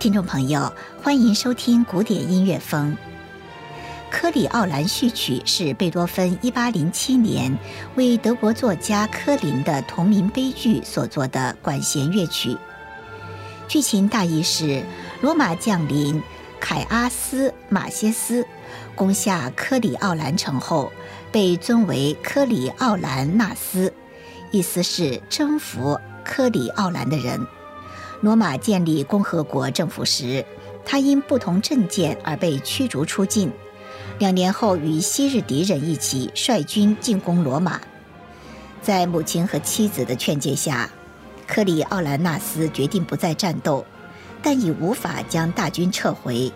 听众朋友，欢迎收听古典音乐风。《科里奥兰序曲》是贝多芬1807年为德国作家科林的同名悲剧所作的管弦乐曲。剧情大意是：罗马将领凯阿斯马歇斯攻下科里奥兰城后，被尊为科里奥兰纳斯，意思是征服科里奥兰的人。罗马建立共和国政府时，他因不同政见而被驱逐出境。两年后，与昔日敌人一起率军进攻罗马。在母亲和妻子的劝诫下，克里奥兰纳斯决定不再战斗，但已无法将大军撤回。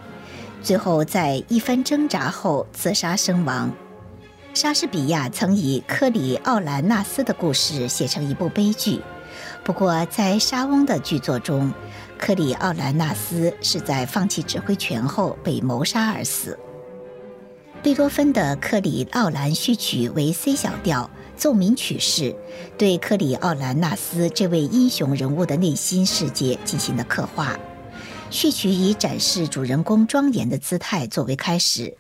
最后，在一番挣扎后自杀身亡。莎士比亚曾以克里奥兰纳斯的故事写成一部悲剧。不过，在莎翁的剧作中，克里奥兰纳斯是在放弃指挥权后被谋杀而死。贝多芬的《克里奥兰序曲》为 C 小调奏鸣曲式，对克里奥兰纳斯这位英雄人物的内心世界进行了刻画。序曲以展示主人公庄严的姿态作为开始，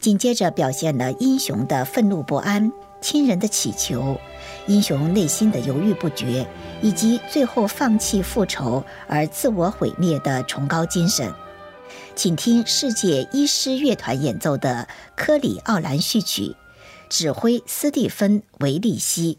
紧接着表现了英雄的愤怒不安、亲人的祈求。英雄内心的犹豫不决，以及最后放弃复仇而自我毁灭的崇高精神，请听世界医师乐团演奏的《科里奥兰序曲》，指挥斯蒂芬·维利希。